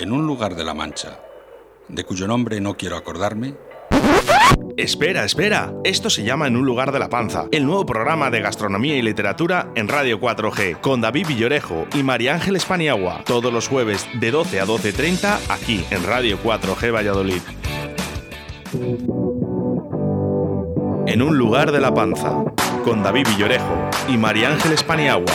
en un lugar de la Mancha, de cuyo nombre no quiero acordarme, Espera, espera. Esto se llama En un lugar de la panza, el nuevo programa de gastronomía y literatura en Radio 4G, con David Villorejo y María Ángeles Paniagua, todos los jueves de 12 a 12.30 aquí en Radio 4G Valladolid. En un lugar de la panza, con David Villorejo y María Ángeles Paniagua.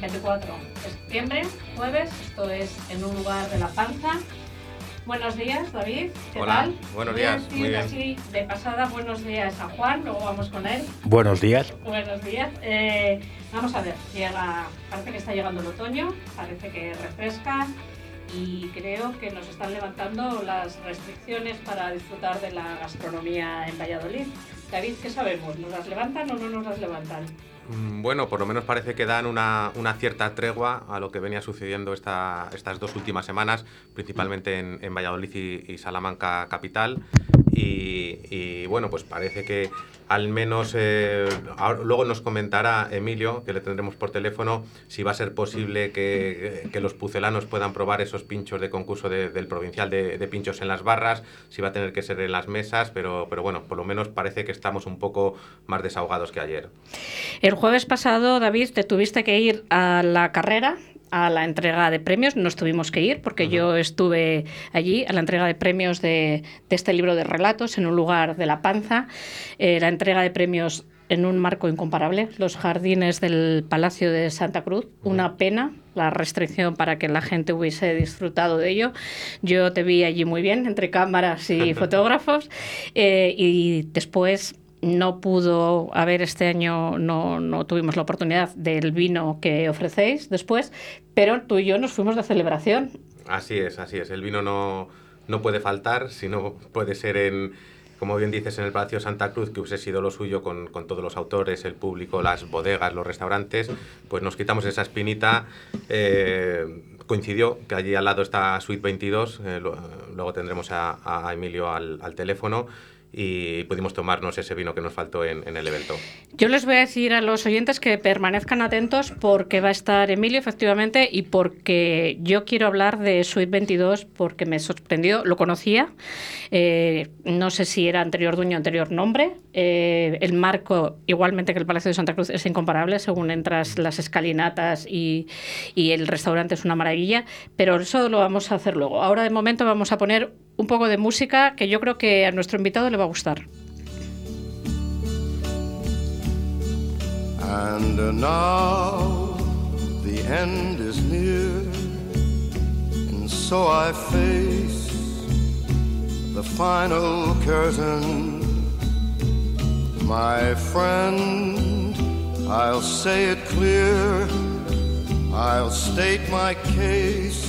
24 de septiembre, jueves. Esto es En un lugar de la panza. Buenos días, David. ¿Qué Hola, tal? buenos Voy a días, decir muy bien. así de pasada, buenos días a Juan, luego vamos con él. Buenos días. Buenos días. Eh, vamos a ver, llega, parece que está llegando el otoño, parece que refresca y creo que nos están levantando las restricciones para disfrutar de la gastronomía en Valladolid. David, ¿qué sabemos? ¿Nos las levantan o no nos las levantan? Mm, Bueno, por lo menos parece que dan una, una cierta tregua a lo que venía sucediendo esta- estas dos últimas semanas, principalmente en, Valladolid y Salamanca capital. Y, bueno, pues parece que al menos eh, luego nos comentará Emilio, que le tendremos por teléfono, si va a ser posible que, los pucelanos puedan probar esos pinchos de concurso de- del provincial de, de pinchos en las barras, si va a tener que ser en las mesas, pero, pero bueno, por lo menos parece que estamos un poco más desahogados que ayer. El jueves pasado, David, te tuviste que ir a la carrera, a la entrega de premios. Nos tuvimos que ir porque yo estuve allí a la entrega de premios de, de este libro de relatos en un lugar de La Panza. Eh, la entrega de premios en un marco incomparable, los jardines del Palacio de Santa Cruz. Una pena la restricción para que la gente hubiese disfrutado de ello. Yo te vi allí muy bien, entre cámaras y fotógrafos, eh, y después no pudo haber este año, no, no tuvimos la oportunidad del vino que ofrecéis después, pero tú y yo nos fuimos de celebración. Así es, así es. El vino no, no puede faltar, sino puede ser en, como bien dices, en el Palacio Santa Cruz, que hubiese sido lo suyo con, con todos los autores, el público, las bodegas, los restaurantes, pues nos quitamos esa espinita. eh, coincidió que allí al lado está Suite 22, eh, luego tendremos a, Emilio al teléfono y pudimos tomarnos ese vino que nos faltó en, el evento. Yo les voy a decir a los oyentes que permanezcan atentos porque va a estar Emilio, efectivamente, y porque yo quiero hablar de Suite 22 porque me sorprendió, lo conocía, eh, no sé si era anterior dueño anterior nombre, eh, el marco, igualmente que el Palacio de Santa Cruz, es incomparable según entras las escalinatas y, y el restaurante es una maravilla, pero eso lo vamos a hacer luego. Ahora de momento vamos a poner un poco de música que yo creo que a nuestro invitado le va a gustar. And uh, now the end is near, and so I face the final curtain. My friend, I'll say it clear, I'll state my case,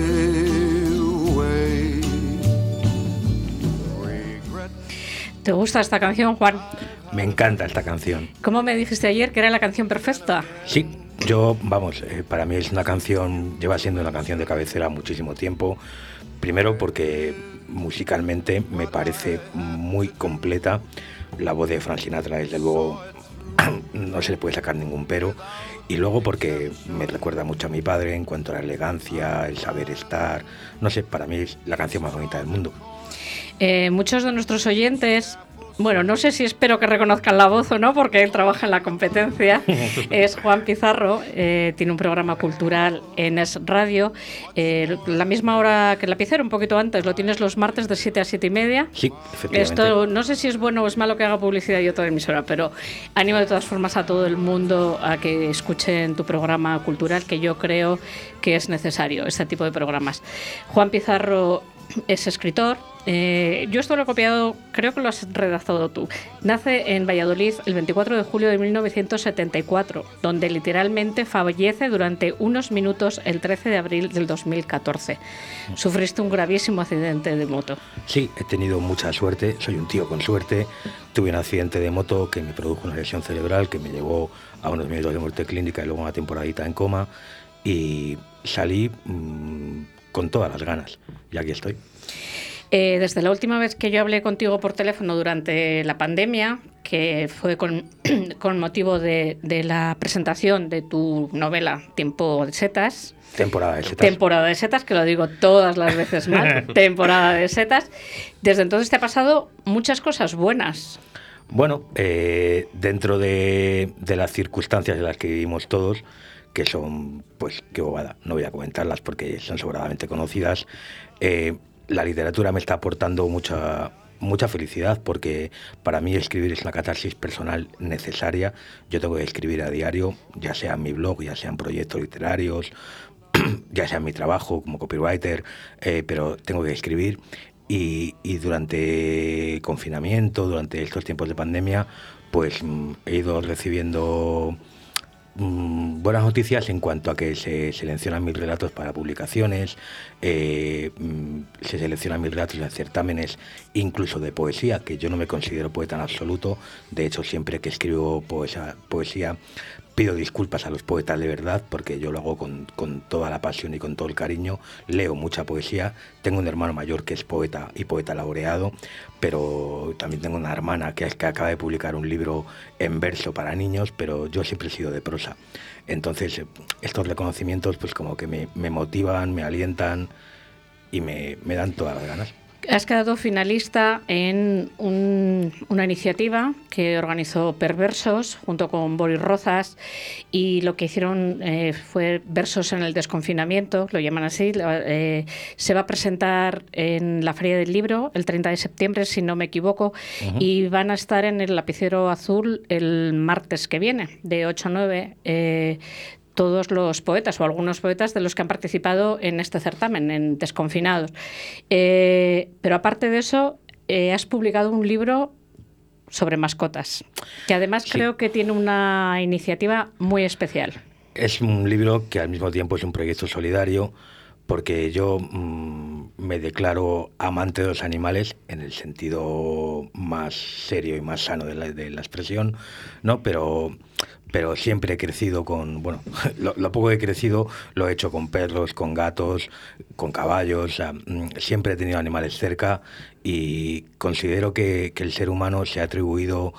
¿Te gusta esta canción, Juan? Me encanta esta canción. ¿Cómo me dijiste ayer que era la canción perfecta? Sí, yo, vamos, eh, para mí es una canción, lleva siendo una canción de cabecera muchísimo tiempo. Primero porque musicalmente me parece muy completa. La voz de Frank Sinatra, desde luego, no se le puede sacar ningún pero. Y luego porque me recuerda mucho a mi padre en cuanto a la elegancia, el saber estar. No sé, para mí es la canción más bonita del mundo. Eh, muchos de nuestros oyentes, bueno, no sé si espero que reconozcan la voz o no, porque él trabaja en la competencia, es Juan Pizarro, eh, tiene un programa cultural en Es Radio, eh, la misma hora que el lapicero, un poquito antes, lo tienes los martes de 7 a 7 y media. Sí, efectivamente. Esto no sé si es bueno o es malo que haga publicidad yo toda emisora, pero animo de todas formas a todo el mundo a que escuchen tu programa cultural, que yo creo que es necesario, este tipo de programas. Juan Pizarro es escritor, Eh, yo esto lo he copiado, creo que lo has redactado tú. Nace en Valladolid el 24 de julio de 1974, donde literalmente fallece durante unos minutos el 13 de abril del 2014. Sufriste un gravísimo accidente de moto. Sí, he tenido mucha suerte, soy un tío con suerte. Tuve un accidente de moto que me produjo una lesión cerebral que me llevó a unos minutos de muerte clínica y luego una temporadita en coma y salí mmm, con todas las ganas y aquí estoy. Eh, desde la última vez que yo hablé contigo por teléfono durante la pandemia, que fue con, con motivo de, de, la presentación de tu novela Tiempo de Setas. Temporada de Setas. Temporada de Setas, que lo digo todas las veces mal. temporada de Setas. Desde entonces te ha pasado muchas cosas buenas. Bueno, eh, dentro de, de, las circunstancias en las que vivimos todos, que son, pues, qué bobada, no voy a comentarlas porque son sobradamente conocidas, eh, la literatura me está aportando mucha, mucha felicidad porque para mí escribir es una catarsis personal necesaria. Yo tengo que escribir a diario, ya sea en mi blog, ya sean proyectos literarios, ya sea en mi trabajo como copywriter, eh, pero tengo que escribir. Y, y, durante confinamiento, durante estos tiempos de pandemia, pues mm, he ido recibiendo mm, buenas noticias en cuanto a que se seleccionan mis relatos para publicaciones, eh, mm, se seleccionan mis relatos en certámenes, incluso de poesía, que yo no me considero poeta en absoluto. De hecho, siempre que escribo poesía, poesía pido disculpas a los poetas de verdad, porque yo lo hago con, con, toda la pasión y con todo el cariño. Leo mucha poesía. Tengo un hermano mayor que es poeta y poeta laureado, pero también tengo una hermana que, es que acaba de publicar un libro en verso para niños, pero yo siempre he sido de prosa. Entonces, estos reconocimientos, pues como que me, me motivan, me alientan y me, me dan todas las ganas. Has quedado finalista en un, una iniciativa que organizó Perversos junto con Boris Rozas y lo que hicieron eh, fue Versos en el desconfinamiento, lo llaman así. Eh, se va a presentar en la Feria del Libro el 30 de septiembre, si no me equivoco, uh -huh. y van a estar en el lapicero azul el martes que viene, de 8 a 9. Eh, todos los poetas o algunos poetas de los que han participado en este certamen, en Desconfinados. Eh, pero aparte de eso, eh, has publicado un libro sobre mascotas, que además sí. creo que tiene una iniciativa muy especial. Es un libro que al mismo tiempo es un proyecto solidario, porque yo mmm, me declaro amante de los animales en el sentido más serio y más sano de la, de la expresión, ¿no? Pero pero siempre he crecido con, bueno, lo, poco que he crecido lo he hecho con perros, con gatos, con caballos, sea, siempre he tenido animales cerca y considero que, que el ser humano se ha atribuido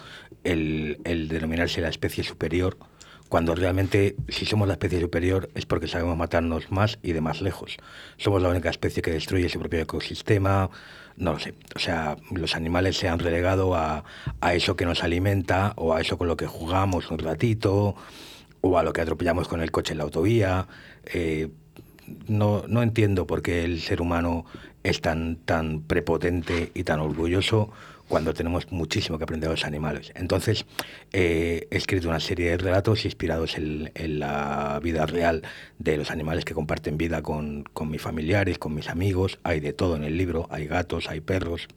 el, el, denominarse la especie superior, cuando realmente si somos la especie superior es porque sabemos matarnos más y de más lejos. Somos la única especie que destruye su propio ecosistema, no lo sé. O sea, los animales se han relegado a, a, eso que nos alimenta o a eso con lo que jugamos un ratito o a lo que atropellamos con el coche en la autovía. Eh, no, no entiendo por qué el ser humano es tan, tan prepotente y tan orgulloso cuando tenemos muchísimo que aprender de los animales. Entonces, eh, he escrito una serie de relatos inspirados en, la vida real de los animales que comparten vida con, con mis familiares, con mis amigos. Hay de todo en el libro, hay gatos, hay perros,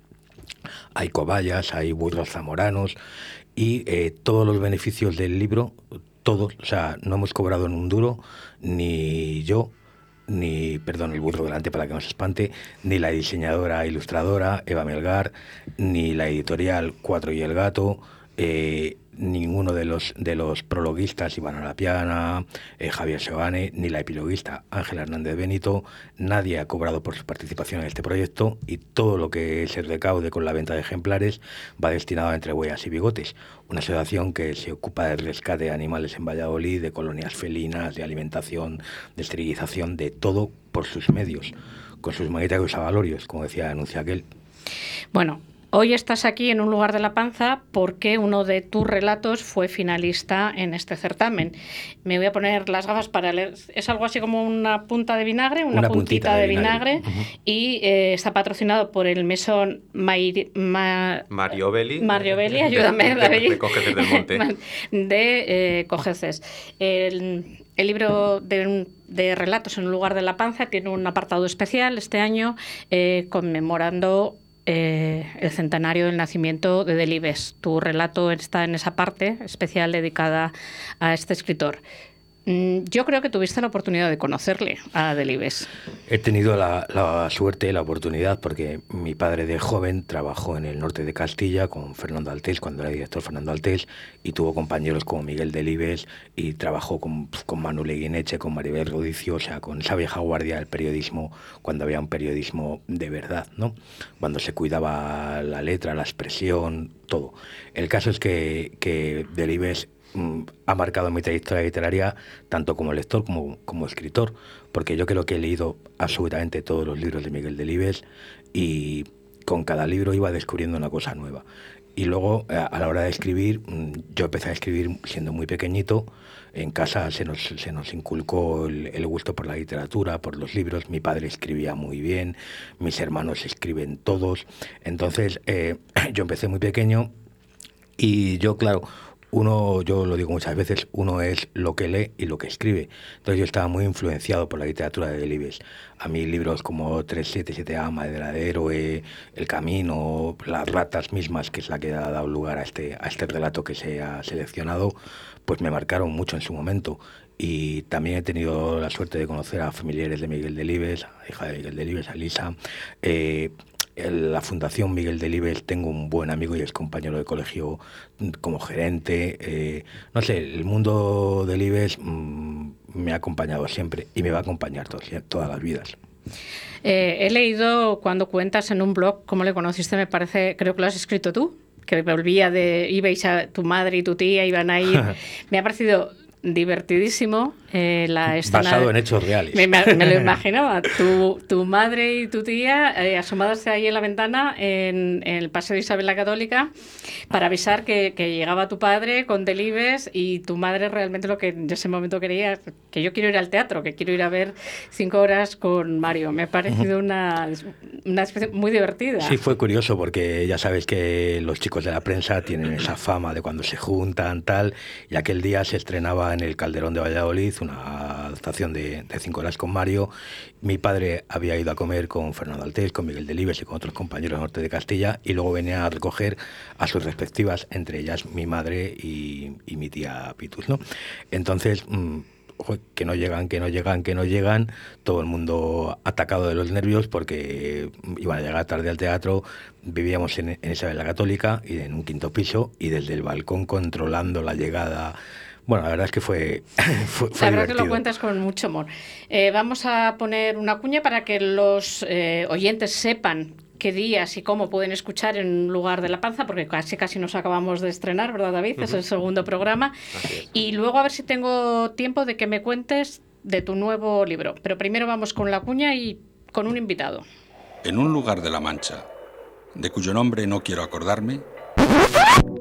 hay cobayas, hay burros zamoranos y eh, todos los beneficios del libro, todos, o sea, no hemos cobrado en un duro, ni yo, ni, perdón, el burro delante para que no se espante, ni la diseñadora ilustradora Eva Melgar, ni la editorial Cuatro y el Gato, eh, ninguno de los, de los prologuistas, Iván Arapiana, eh, Javier Sebane, ni la epiloguista Ángela Hernández Benito, nadie ha cobrado por su participación en este proyecto y todo lo que se recaude con la venta de ejemplares va destinado a Entre Huellas y Bigotes, una asociación que se ocupa del rescate de animales en Valladolid, de colonias felinas, de alimentación, de esterilización, de todo por sus medios, con sus magnéticos avalorios, como decía Anuncia aquel. Bueno, Hoy estás aquí en un lugar de la panza porque uno de tus relatos fue finalista en este certamen. Me voy a poner las gafas para leer. Es algo así como una punta de vinagre, una, una puntita, de, de vinagre, vinagre uh -huh. y eh, está patrocinado por el mesón Mairi, Ma, Mario Belli. Mario Belli, ayúdame, de, de, de Cojeces del Monte. De eh, Cojeces. El, el libro de, de, relatos en un lugar de la panza tiene un apartado especial este año eh, conmemorando eh, el centenario del nacimiento de Delibes. Tu relato está en esa parte especial dedicada a este escritor. Mm, yo creo que tuviste la oportunidad de conocerle a Delibes. He tenido la, suerte y la oportunidad porque mi padre de joven trabajó en el norte de Castilla con Fernando Altés, cuando era director Fernando Altés, y tuvo compañeros como Miguel Delibes y trabajó con, con Manuel Eguineche, con Maribel Rodicio, o sea, con esa vieja guardia del periodismo, cuando había un periodismo de verdad, ¿no? Cuando se cuidaba la letra, la expresión, todo. El caso es que, que Delibes ha marcado mi trayectoria literaria tanto como lector como como escritor, porque yo creo que he leído absolutamente todos los libros de Miguel Delibes y con cada libro iba descubriendo una cosa nueva. Y luego, eh, a la hora de escribir, mm, yo empecé a escribir siendo muy pequeñito. En casa se nos, se nos inculcó el, gusto por la literatura, por los libros. Mi padre escribía muy bien, mis hermanos escriben todos. Entonces, eh, yo empecé muy pequeño y yo, claro, uno, yo lo digo muchas veces, uno es lo que lee y lo que escribe. Entonces yo estaba muy influenciado por la literatura de Delibes. A mí libros como 377A, Madera de Héroe, El Camino, Las Ratas mismas, que es la que ha dado lugar a este, a este relato que se ha seleccionado, pues me marcaron mucho en su momento. Y también he tenido la suerte de conocer a familiares de Miguel Delibes, a hija de Miguel Delibes, a Lisa. Eh, en la Fundación Miguel Delibes tengo un buen amigo y es compañero de colegio como gerente. Eh, no sé, el mundo Delibes mmm, me ha acompañado siempre y me va a acompañar todas las vidas. Eh, he leído cuando cuentas en un blog cómo le conociste, me parece, creo que lo has escrito tú, que volvía de, ibais a tu madre y tu tía, iban a ir. me ha parecido divertidísimo. Eh, la escena Basado en hechos reales. Me, lo imaginaba. Tu, tu, madre y tu tía eh, asomadas ahí en la ventana en, el Paseo de Isabel la Católica para avisar que, que, llegaba tu padre con Delibes y tu madre realmente lo que en ese momento quería, que yo quiero ir al teatro, que quiero ir a ver cinco horas con Mario. Me ha parecido una, una especie muy divertida. Sí, fue curioso porque ya sabes que los chicos de la prensa tienen esa fama de cuando se juntan, tal, y aquel día se estrenaba en el Calderón de Valladolid, una adaptación de, Cinco Horas con Mario. Mi padre había ido a comer con Fernando Altés, con Miguel Delibes y con otros compañeros norte de Castilla y luego venía a recoger a sus respectivas, entre ellas mi madre y, mi tía Pitus. ¿no? Entonces, mm, que no llegan, que no llegan, que no llegan, todo el mundo atacado de los nervios porque iban a llegar tarde al teatro, vivíamos en, en Isabel la Católica y en un quinto piso y desde el balcón controlando la llegada bueno, la verdad es que fue, fue, La verdad que lo cuentas con mucho amor. Eh, vamos a poner una cuña para que los eh, oyentes sepan qué días y cómo pueden escuchar en lugar de la panza, porque casi casi nos acabamos de estrenar, ¿verdad, David? Es el segundo programa. Y luego a ver si tengo tiempo de que me cuentes de tu nuevo libro. Pero primero vamos con la cuña y con un invitado. En un lugar de la Mancha, de cuyo nombre no quiero acordarme,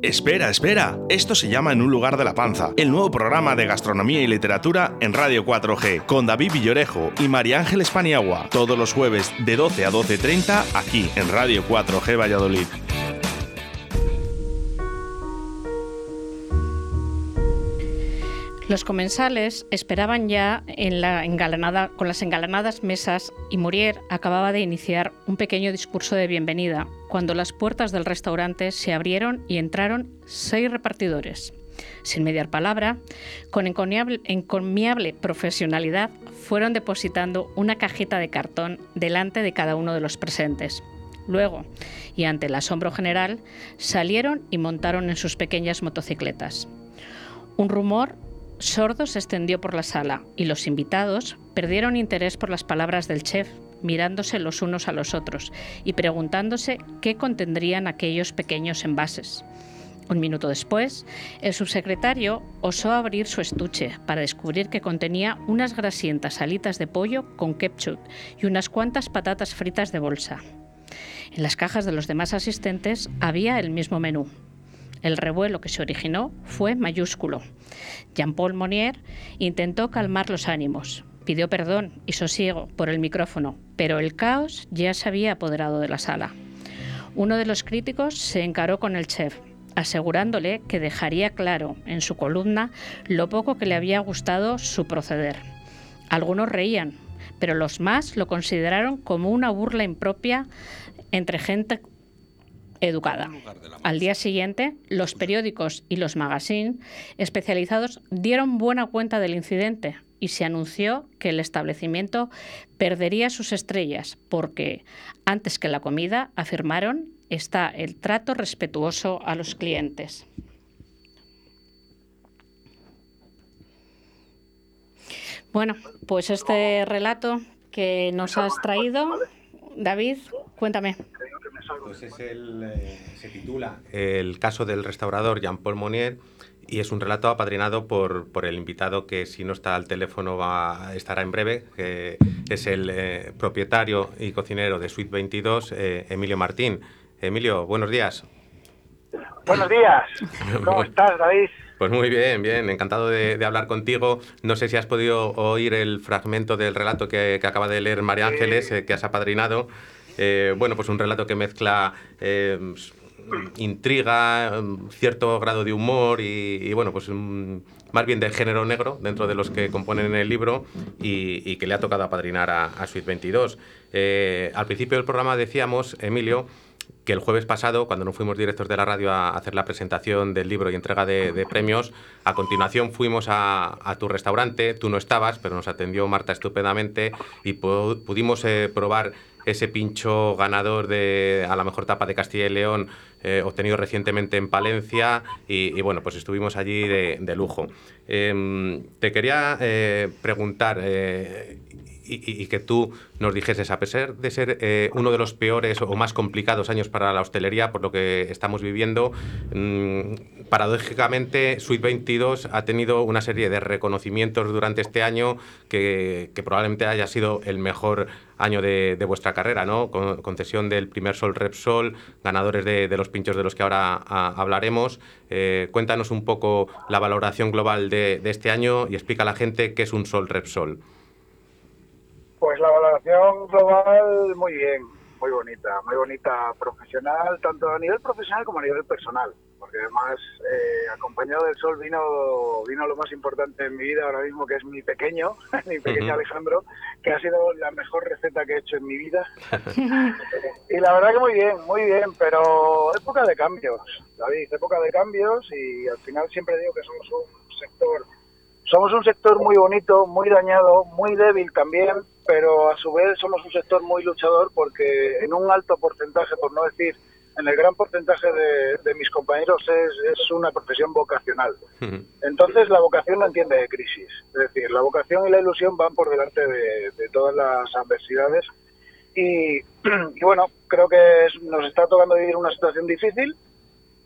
Espera, espera. Esto se llama En un lugar de la panza, el nuevo programa de gastronomía y literatura en Radio 4G, con David Villorejo y María Ángeles Paniagua, todos los jueves de 12 a 12.30 aquí en Radio 4G Valladolid. Los comensales esperaban ya en la engalanada, con las engalanadas mesas y Murier acababa de iniciar un pequeño discurso de bienvenida cuando las puertas del restaurante se abrieron y entraron seis repartidores. Sin mediar palabra, con encomiable profesionalidad, fueron depositando una cajita de cartón delante de cada uno de los presentes. Luego, y ante el asombro general, salieron y montaron en sus pequeñas motocicletas. Un rumor sordo se extendió por la sala y los invitados perdieron interés por las palabras del chef, mirándose los unos a los otros y preguntándose qué contendrían aquellos pequeños envases. Un minuto después, el subsecretario osó abrir su estuche para descubrir que contenía unas grasientas alitas de pollo con ketchup y unas cuantas patatas fritas de bolsa. En las cajas de los demás asistentes había el mismo menú, el revuelo que se originó fue mayúsculo. Jean-Paul Monnier intentó calmar los ánimos, pidió perdón y sosiego por el micrófono, pero el caos ya se había apoderado de la sala. Uno de los críticos se encaró con el chef, asegurándole que dejaría claro en su columna lo poco que le había gustado su proceder. Algunos reían, pero los más lo consideraron como una burla impropia entre gente educada. Al día siguiente, los periódicos y los magazines especializados dieron buena cuenta del incidente y se anunció que el establecimiento perdería sus estrellas porque, antes que la comida, afirmaron, está el trato respetuoso a los clientes. Bueno, pues este relato que nos has traído, David, cuéntame. Pues es el, eh, se titula El caso del restaurador Jean-Paul Monnier y es un relato apadrinado por, por, el invitado que si no está al teléfono va, estará en breve, que es el eh, propietario y cocinero de Suite 22, eh, Emilio Martín. Emilio, buenos días. Buenos días. ¿Cómo estás, David? Pues muy bien, bien, encantado de, de, hablar contigo. No sé si has podido oír el fragmento del relato que, que acaba de leer María Ángeles, eh, que has apadrinado. Eh, bueno, pues un relato que mezcla eh, intriga, cierto grado de humor y, y bueno, pues más bien de género negro dentro de los que componen el libro y, y que le ha tocado apadrinar a, a Suite 22. Eh, al principio del programa decíamos, Emilio, que el jueves pasado, cuando nos fuimos directos de la radio a hacer la presentación del libro y entrega de, premios, a continuación fuimos a, tu restaurante, tú no estabas, pero nos atendió Marta estupendamente y pu pudimos eh, probar ese pincho ganador de a la mejor tapa de Castilla y León, eh, obtenido recientemente en Palencia, y, bueno, pues estuvimos allí de, lujo. Eh, te quería eh, preguntar, y, que tú nos dijeses, a pesar de ser eh, uno de los peores o más complicados años para la hostelería, por lo que estamos viviendo, mmm, paradójicamente Suite 22 ha tenido una serie de reconocimientos durante este año que, probablemente haya sido el mejor año de, vuestra carrera, ¿no? Con, concesión del primer Sol Repsol, ganadores de, los pinchos de los que ahora a, hablaremos. Eh, cuéntanos un poco la valoración global de, de este año y explica a la gente qué es un Sol Repsol. Pues la valoración global muy bien, muy bonita, muy bonita profesional, tanto a nivel profesional como a nivel personal, porque además eh, acompañado del sol vino, vino lo más importante en mi vida ahora mismo, que es mi pequeño, mi pequeño uh -huh. Alejandro, que ha sido la mejor receta que he hecho en mi vida. y la verdad que muy bien, muy bien, pero época de cambios, David, época de cambios y al final siempre digo que somos un sector somos un sector muy bonito, muy dañado, muy débil también, pero a su vez somos un sector muy luchador porque en un alto porcentaje, por no decir en el gran porcentaje de, de mis compañeros, es, es, una profesión vocacional. Entonces la vocación no entiende de crisis. Es decir, la vocación y la ilusión van por delante de, de todas las adversidades. Y, y, bueno, creo que nos está tocando vivir una situación difícil,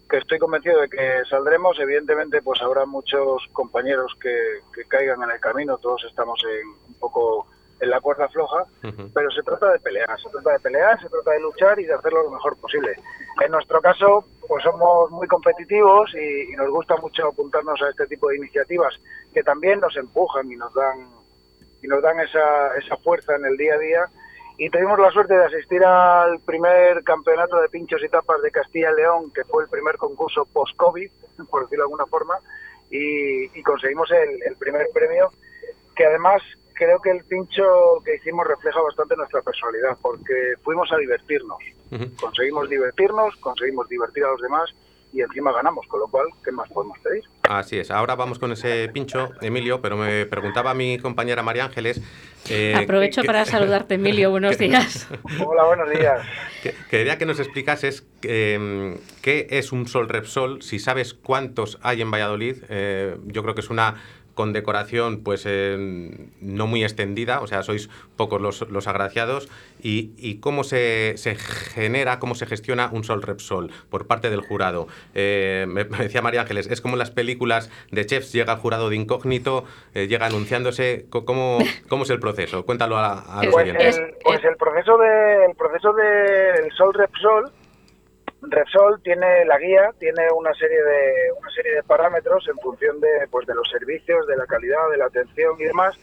que estoy convencido de que saldremos. Evidentemente, pues habrá muchos compañeros que, que caigan en el camino. Todos estamos en, un poco en la cuerda floja, uh -huh. pero se trata de pelear, se trata de pelear, se trata de luchar y de hacerlo lo mejor posible. En nuestro caso, pues somos muy competitivos y, y nos gusta mucho apuntarnos a este tipo de iniciativas que también nos empujan y nos dan y nos dan esa, esa fuerza en el día a día y tuvimos la suerte de asistir al primer campeonato de pinchos y tapas de Castilla y León, que fue el primer concurso post-COVID, por decirlo de alguna forma, y, y conseguimos el, el, primer premio, que además creo que el pincho que hicimos refleja bastante nuestra personalidad, porque fuimos a divertirnos, uh -huh. conseguimos divertirnos, conseguimos divertir a los demás y encima ganamos, con lo cual, ¿qué más podemos pedir? Así es, ahora vamos con ese pincho, Emilio, pero me preguntaba mi compañera María Ángeles. Eh, Aprovecho que, para saludarte, Emilio, buenos días. Hola, buenos días. Que, quería que nos explicases eh, qué es un Sol Repsol, si sabes cuántos hay en Valladolid. Eh, yo creo que es una condecoración pues eh, no muy extendida, o sea, sois pocos los, los agraciados, y, y cómo se, se, genera, cómo se gestiona un Sol Repsol por parte del jurado. Eh, me, me, decía María Ángeles, es como en las películas de chefs, llega el jurado de incógnito, eh, llega anunciándose, ¿cómo, ¿cómo es el proceso? Cuéntalo a, a los pues oyentes. El, pues el proceso de, el proceso del de Sol Repsol Repsol tiene la guía, tiene una serie de una serie de parámetros en función de pues de los servicios, de la calidad, de la atención y demás.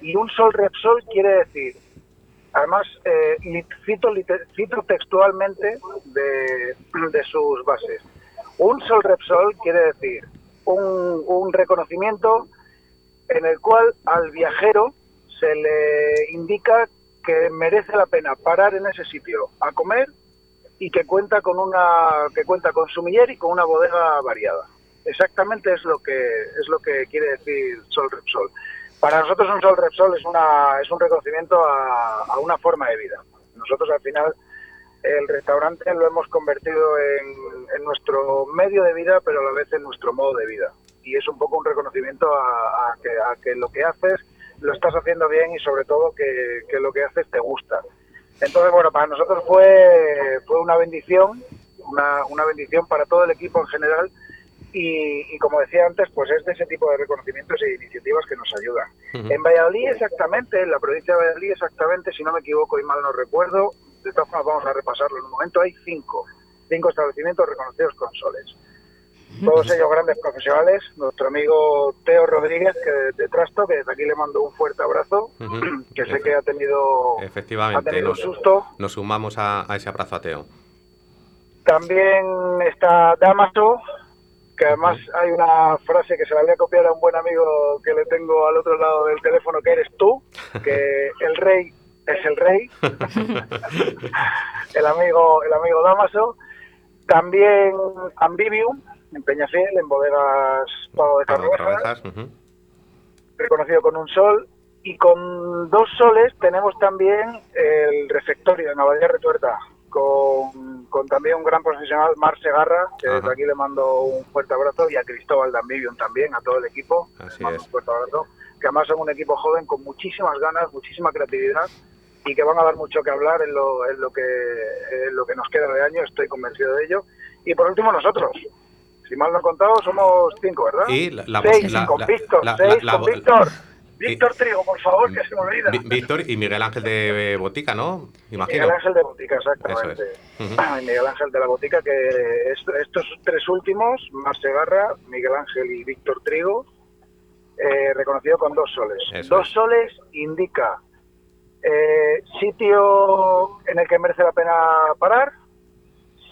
Y un Sol Repsol quiere decir, además eh, cito, textualmente de, de sus bases. Un Sol Repsol quiere decir un, un reconocimiento en el cual al viajero se le indica que merece la pena parar en ese sitio a comer y que cuenta con una que cuenta con sumiller y con una bodega variada. Exactamente es lo que es lo que quiere decir Sol Repsol. Para nosotros un Sol Repsol es una es un reconocimiento a, una forma de vida. Nosotros al final el restaurante lo hemos convertido en, en nuestro medio de vida, pero a la vez en nuestro modo de vida. Y es un poco un reconocimiento a, a que, a que lo que haces lo estás haciendo bien y sobre todo que, que lo que haces te gusta. Entonces, bueno, para nosotros fue, fue una bendición, una, una bendición para todo el equipo en general y, y como decía antes, pues es de ese tipo de reconocimientos e iniciativas que nos ayudan. En Valladolid exactamente, en la provincia de Valladolid exactamente, si no me equivoco y mal no recuerdo, de todas formas vamos a repasarlo en un momento, hay cinco, cinco establecimientos reconocidos con soles. Todos ellos grandes profesionales, nuestro amigo Teo Rodríguez que de, de Trasto, que desde aquí le mando un fuerte abrazo, que sé que ha tenido, ha Efectivamente, tenido un nos, susto. nos sumamos a, a ese abrazo ateo. También está Damaso, que además hay una frase que se la voy a copiar a un buen amigo que le tengo al otro lado del teléfono, que eres tú, que el rey es el rey, el amigo el amigo Damaso. También Ambivium, en Peñafiel, en bodegas Pago de Pablo Trabajas, ujú. reconocido con un sol. Y con dos soles tenemos también el refectorio en Abadía Retuerta, con, con también un gran profesional, Mar Segarra, que Ajá. desde aquí le mando un fuerte abrazo, y a Cristóbal Dambivium también, a todo el equipo, Así mando es. un fuerte abrazo, que además son un equipo joven con muchísimas ganas, muchísima creatividad, y que van a dar mucho que hablar en lo, en lo, que, en lo que nos queda de año, estoy convencido de ello. Y por último nosotros, si mal no he contado, somos cinco, ¿verdad? Y la- la- seis la- con Víctor, seis con Víctor. Víctor Trigo, por favor, que se me olvida. Vi- Víctor y Miguel Ángel de Botica, ¿no? Imagino. Miguel Ángel de Botica, exactamente. Es. Miguel Ángel de la Botica, que est- estos tres últimos, Mar Segarra, Miguel Ángel y Víctor Trigo, eh, reconocido con dos soles. Eso dos es. soles indica eh, sitio en el que merece la pena parar,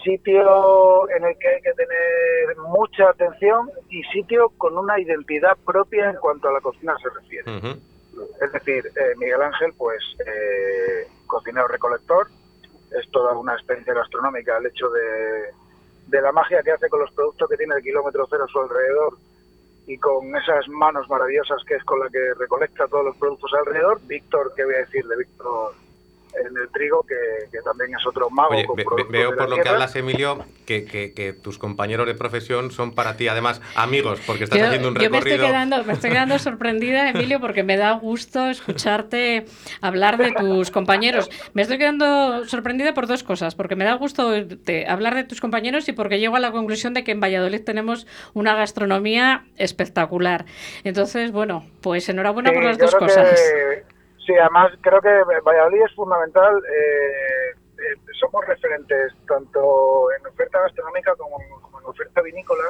sitio en el que hay que tener mucha atención y sitio con una identidad propia en cuanto a la cocina se refiere. Es decir, eh, Miguel Ángel, pues eh, cocinero recolector, es toda una experiencia gastronómica el hecho de, de la magia que hace con los productos que tiene el kilómetro cero a su alrededor y con esas manos maravillosas que es con la que recolecta todos los productos alrededor. Víctor, ¿qué voy a decir de Víctor en el trigo? Que, que también es otro mago. Oye, con ve- ve- productos veo de por lo que hablas, Emilio, que, que- que tus compañeros de profesión son para ti, además, amigos, porque estás Yo, haciendo un yo me estoy recorrido. quedando, me estoy quedando sorprendida, Emilio, porque me da gusto escucharte hablar de tus compañeros. Me estoy quedando sorprendida por dos cosas, porque me da gusto oírte hablar de tus compañeros y porque llego a la conclusión de que en Valladolid tenemos una gastronomía espectacular. Entonces, bueno, pues enhorabuena Sí, por las dos cosas. que- sí, además creo que Valladolid es fundamental. eh, eh, somos referentes tanto en oferta gastronómica como, como en oferta vinícola.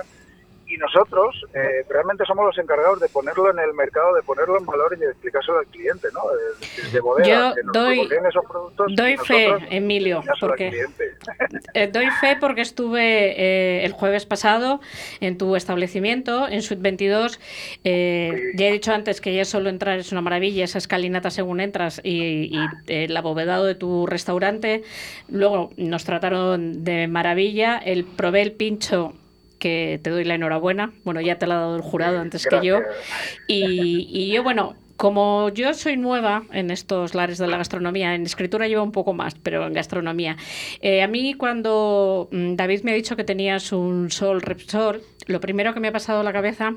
Y nosotros eh, realmente somos los encargados de ponerlo en el mercado, de ponerlo en valor y de explicárselo al cliente, ¿no? De, de- de bodega, Yo que nos doy- esos productos. Doy fe, Emilio, porque. Eh, doy fe porque estuve eh, el jueves pasado en tu establecimiento, en Suite 22. Eh, ya he dicho antes que ya solo entrar es una maravilla, esa escalinata según entras y, y, eh, el abovedado de tu restaurante. Luego nos trataron de maravilla. El probé el pincho que te doy la enhorabuena. Bueno, ya te lo ha dado el jurado antes que yo. Y, y yo, bueno, como yo soy nueva en estos lares de la gastronomía, en escritura llevo un poco más, pero en gastronomía. eh, a mí cuando mm, David me ha dicho que tenías un Sol Repsol, lo primero que me ha pasado a la cabeza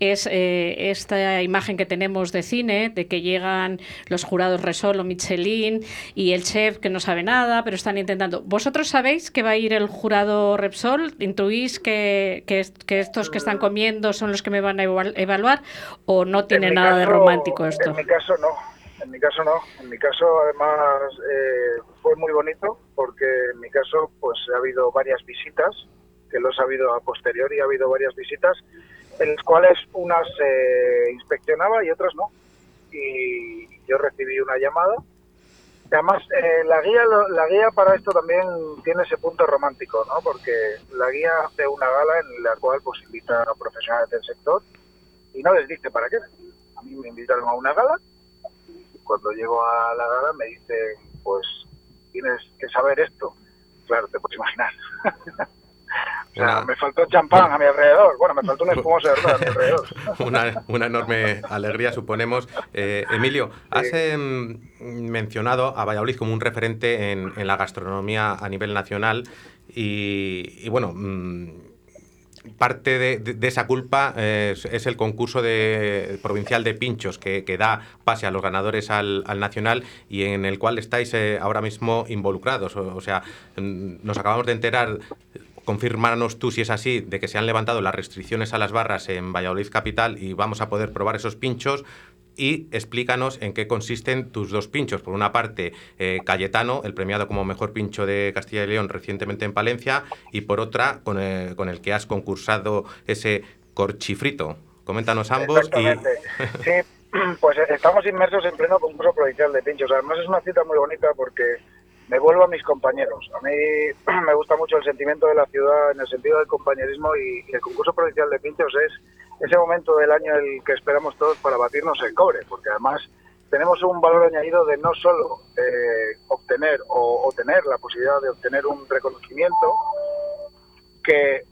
es eh, esta imagen que tenemos de cine, de que llegan los jurados Resol o Michelin y el chef que no sabe nada, pero están intentando. ¿Vosotros sabéis que va a ir el jurado Repsol? ¿Intuís que, que, est- que estos que están comiendo son los que me van a eval- evaluar o no tiene nada de romántico esto? En mi caso no, en mi caso no. En mi caso además eh, fue muy bonito porque en mi caso pues ha habido varias visitas, que lo he sabido a posteriori, ha habido varias visitas en las cuales unas se inspeccionaba y otras no. Y yo recibí una llamada. Además, eh, la guía la guía para esto también tiene ese punto romántico, ¿no? Porque la guía hace una gala en la cual pues invita a profesionales del sector y no les dice para qué. A mí me invitaron a una gala. Cuando llego a la gala me dicen, pues tienes que saber esto. claro, te puedes imaginar. o sea, me faltó champán a mi alrededor. Bueno, me faltó un espumoso de verdad a mi alrededor. una, una enorme alegría, suponemos. Eh, Emilio, has em, mencionado a Valladolid como un referente en, en la gastronomía a nivel nacional y, y bueno... mm, parte de, de- de esa culpa eh, es, es el concurso de, provincial de pinchos que, que da pase a los ganadores al, al nacional y en el cual estáis eh, ahora mismo involucrados. O, o sea, mm, nos acabamos de enterar, confirmarnos tú si es así, de que se han levantado las restricciones a las barras en Valladolid Capital y vamos a poder probar esos pinchos. Y explícanos en qué consisten tus dos pinchos. Por una parte, eh, Cayetano, el premiado como mejor pincho de Castilla y León recientemente en Palencia, y por otra, con el, con el que has concursado ese corchifrito. Coméntanos ambos y. Sí, pues estamos inmersos en pleno concurso provincial de pinchos. Además es una cita muy bonita porque me vuelvo a mis compañeros. A mí me gusta mucho el sentimiento de la ciudad en el sentido del compañerismo y, el concurso provincial de pinchos es ese momento del año el que esperamos todos para batirnos el cobre, porque además tenemos un valor añadido de no solo eh, obtener o, tener la posibilidad de obtener un reconocimiento que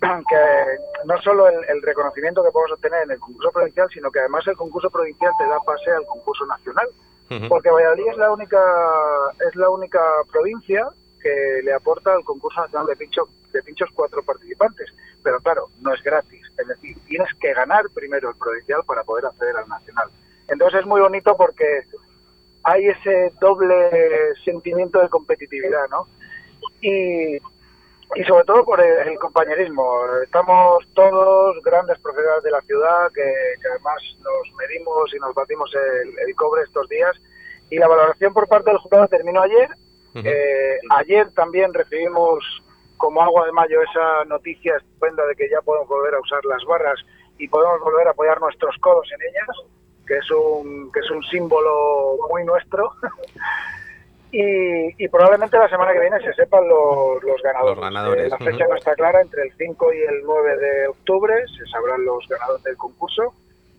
que no solo el, el reconocimiento que podemos obtener en el concurso provincial, sino que además el concurso provincial te da pase al concurso nacional, Porque Valladolid es la única es la única provincia que le aporta al concurso nacional de pincho de pinchos cuatro participantes, pero claro, no es gratis, es decir, tienes que ganar primero el provincial para poder acceder al nacional. Entonces es muy bonito porque hay ese doble sentimiento de competitividad, ¿no? Y, y sobre todo por el, el compañerismo. Estamos todos grandes profesionales de la ciudad que, que además nos medimos y nos batimos el, el cobre estos días. Y la valoración por parte del jurado terminó ayer. Ujú. Eh, ayer también recibimos como agua de mayo esa noticia estupenda de que ya podemos volver a usar las barras y podemos volver a apoyar nuestros codos en ellas, que es un, que es un símbolo muy nuestro. Y, y probablemente la semana que viene se sepan los, los ganadores. Los ganadores, Eh, la fecha no está clara, entre el 5 y el 9 de octubre se sabrán los ganadores del concurso,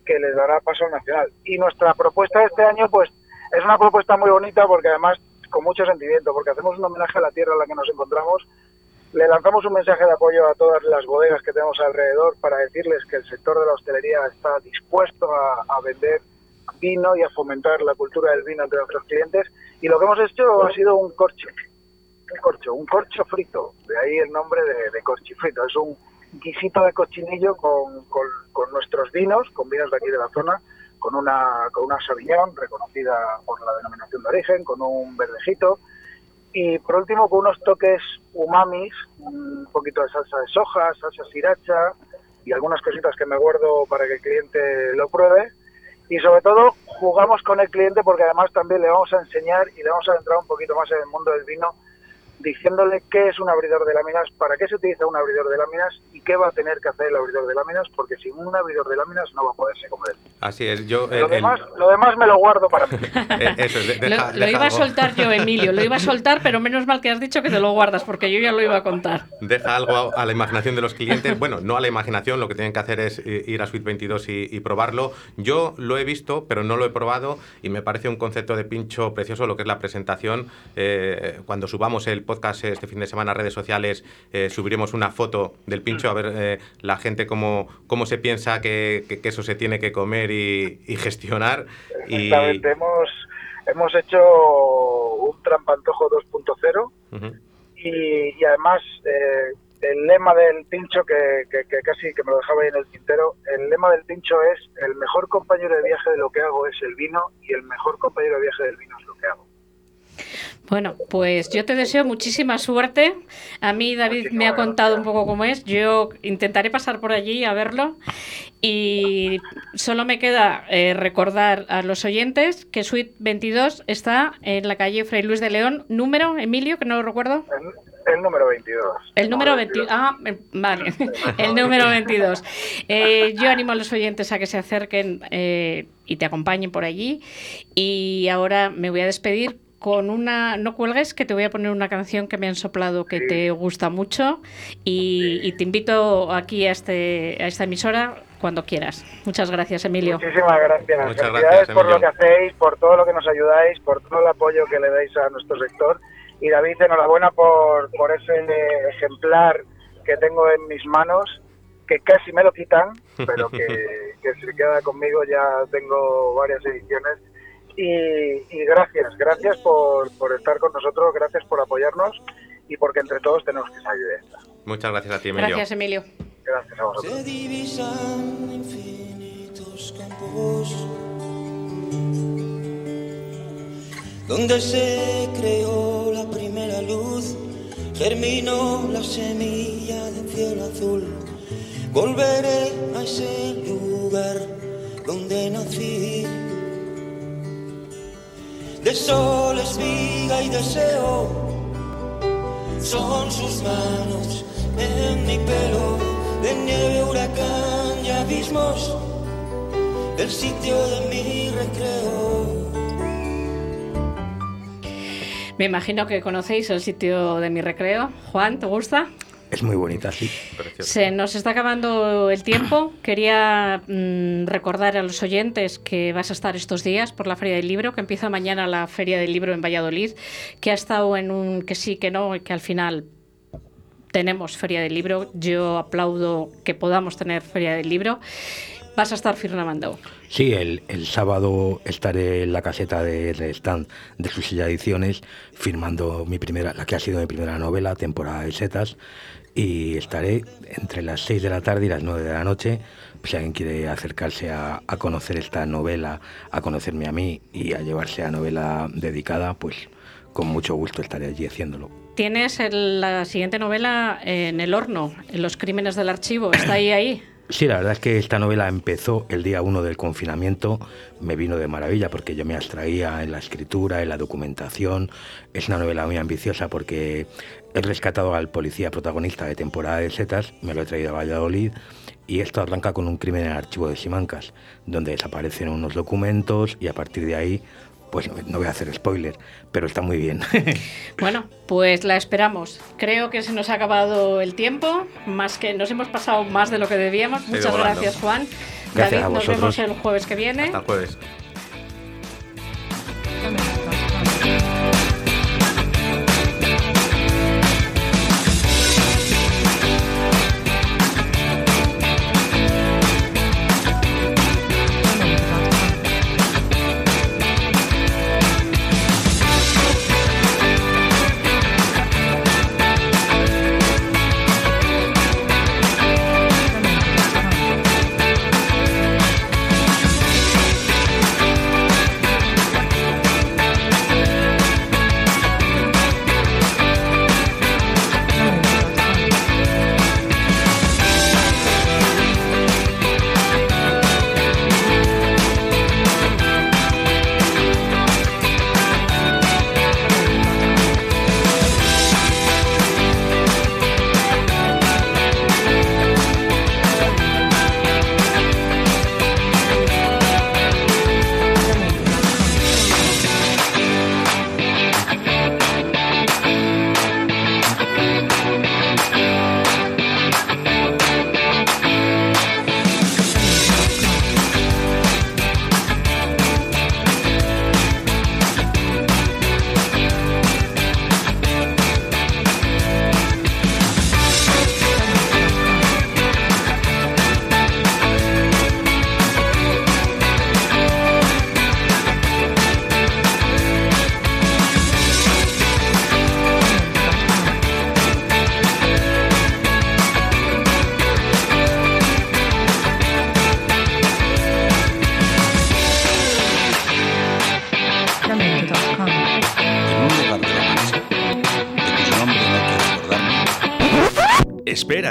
que les dará paso al nacional. Y nuestra propuesta de este año, pues, es una propuesta muy bonita porque además con mucho sentimiento, porque hacemos un homenaje a la tierra en la que nos encontramos. Le lanzamos un mensaje de apoyo a todas las bodegas que tenemos alrededor para decirles que el sector de la hostelería está dispuesto a, a vender vino y a fomentar la cultura del vino entre nuestros clientes. Y lo que hemos hecho ha sido un corcho, un corcho, un corcho frito, de ahí el nombre de, de corchifrito. Es un guisito de cochinillo con, con- nuestros vinos, con vinos de aquí de la zona, con una, con una Sauvignon reconocida por la denominación de origen, con un verdejito y por último con unos toques umamis, un poquito de salsa de soja, salsa sriracha y algunas cositas que me guardo para que el cliente lo pruebe. Y sobre todo jugamos con el cliente porque además también le vamos a enseñar y le vamos a entrar un poquito más en el mundo del vino diciéndole qué es un abridor de láminas, para qué se utiliza un abridor de láminas y qué va a tener que hacer el abridor de láminas, porque sin un abridor de láminas no va a poderse comer. Así es, yo... Lo el- el- demás, lo demás me lo guardo para mí. eh, eso es, de- Lo, deja- lo deja iba a algo- soltar yo, Emilio, lo iba a soltar, pero menos mal que has dicho que te lo guardas, porque yo ya lo iba a contar. Deja algo a la imaginación de los clientes. Bueno, no a la imaginación, lo que tienen que hacer es ir a Suite 22 y, y probarlo. Yo lo he visto, pero no lo he probado y me parece un concepto de pincho precioso lo que es la presentación. Eh, cuando subamos el podcast este fin de semana redes sociales, eh, subiremos una foto del pincho a ver eh, la gente cómo, cómo se piensa que, que- que eso se tiene que comer y, y gestionar. Y, Exactamente, hemos, hemos hecho un trampantojo 2.0 Ujú. y, y además eh, el lema del pincho, que, que- que casi que me lo dejaba ahí en el tintero, el lema del pincho es el mejor compañero de viaje de lo que hago es el vino y el mejor compañero de viaje del vino es lo que hago. Bueno, pues yo te deseo muchísima suerte. A mí David me ha contado un poco cómo es. Yo intentaré pasar por allí a verlo. Y solo me queda eh, recordar a los oyentes que Suite 22 está en la calle Fray Luis de León. Número, Emilio, que no lo recuerdo. El, el número 22. El número 22. Ah, eh, vale. El número 22. Eh, yo animo a los oyentes a que se acerquen eh, y te acompañen por allí. Y ahora me voy a despedir con una. No cuelgues, que te voy a poner una canción que me han soplado que te gusta mucho. Y, y te invito aquí a, este, a esta emisora cuando quieras. Muchas gracias, Emilio. Muchísimas gracias. Muchas Felicidades gracias, por lo que hacéis, por todo lo que nos ayudáis, por todo el apoyo que le dais a nuestro sector Y David, enhorabuena por, por ese ejemplar que tengo en mis manos, que casi me lo quitan, pero que, que se queda conmigo, ya tengo varias ediciones. Y, y gracias, gracias por, por estar con nosotros, gracias por apoyarnos y porque entre todos tenemos que salir de esta. Muchas gracias a ti, Emilio. Gracias, Emilio. Gracias a vosotros. Se divisan infinitos campos donde se creó la primera luz, germinó la semilla del cielo azul. Volveré a ese lugar donde nací. De sol, espiga y deseo son sus manos en mi pelo, de nieve, huracán y abismos, del sitio de mi recreo. Me imagino que conocéis el sitio de mi recreo. Juan, ¿te gusta? Es muy bonita, sí. Se nos está acabando el tiempo. Quería mm, recordar a los oyentes que vas a estar estos días por la Feria del Libro, que empieza mañana la Feria del Libro en Valladolid, que ha estado en un que sí, que no, y que al final tenemos Feria del Libro. Yo aplaudo que podamos tener Feria del Libro. Vas a estar firmando. Sí, el, sábado estaré en la caseta de, stand de Susilla Ediciones firmando mi primera, la que ha sido mi primera novela, Temporada de Setas, y estaré entre las 6 de la tarde y las 9 de la noche. Si alguien quiere acercarse a, a conocer esta novela, a conocerme a mí y a llevarse a novela dedicada, pues con mucho gusto estaré allí haciéndolo. Tienes el- la siguiente novela en el horno, en Los Crímenes del Archivo. ¿Está ahí ahí? Sí, la verdad es que esta novela empezó el día 1 del confinamiento, me vino de maravilla porque yo me abstraía en la escritura, en la documentación. Es una novela muy ambiciosa porque he rescatado al policía protagonista de temporada de setas, me lo he traído a Valladolid y esto arranca con un crimen en el archivo de Simancas, donde desaparecen unos documentos y a partir de ahí, pues no voy a hacer spoiler, pero está muy bien. Bueno, pues la esperamos. Creo que se nos ha acabado el tiempo, más que nos hemos pasado más de lo que debíamos. Muchas gracias, Juan. Gracias David, a nos vemos vosotros. el jueves que viene. Hasta el jueves.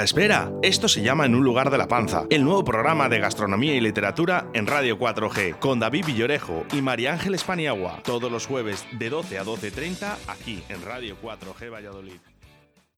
Espera. Esto se llama En un lugar de la panza, el nuevo programa de gastronomía y literatura en Radio 4G, con David Villorejo y María Ángeles Paniagua, todos los jueves de 12 a 12.30 aquí en Radio 4G Valladolid.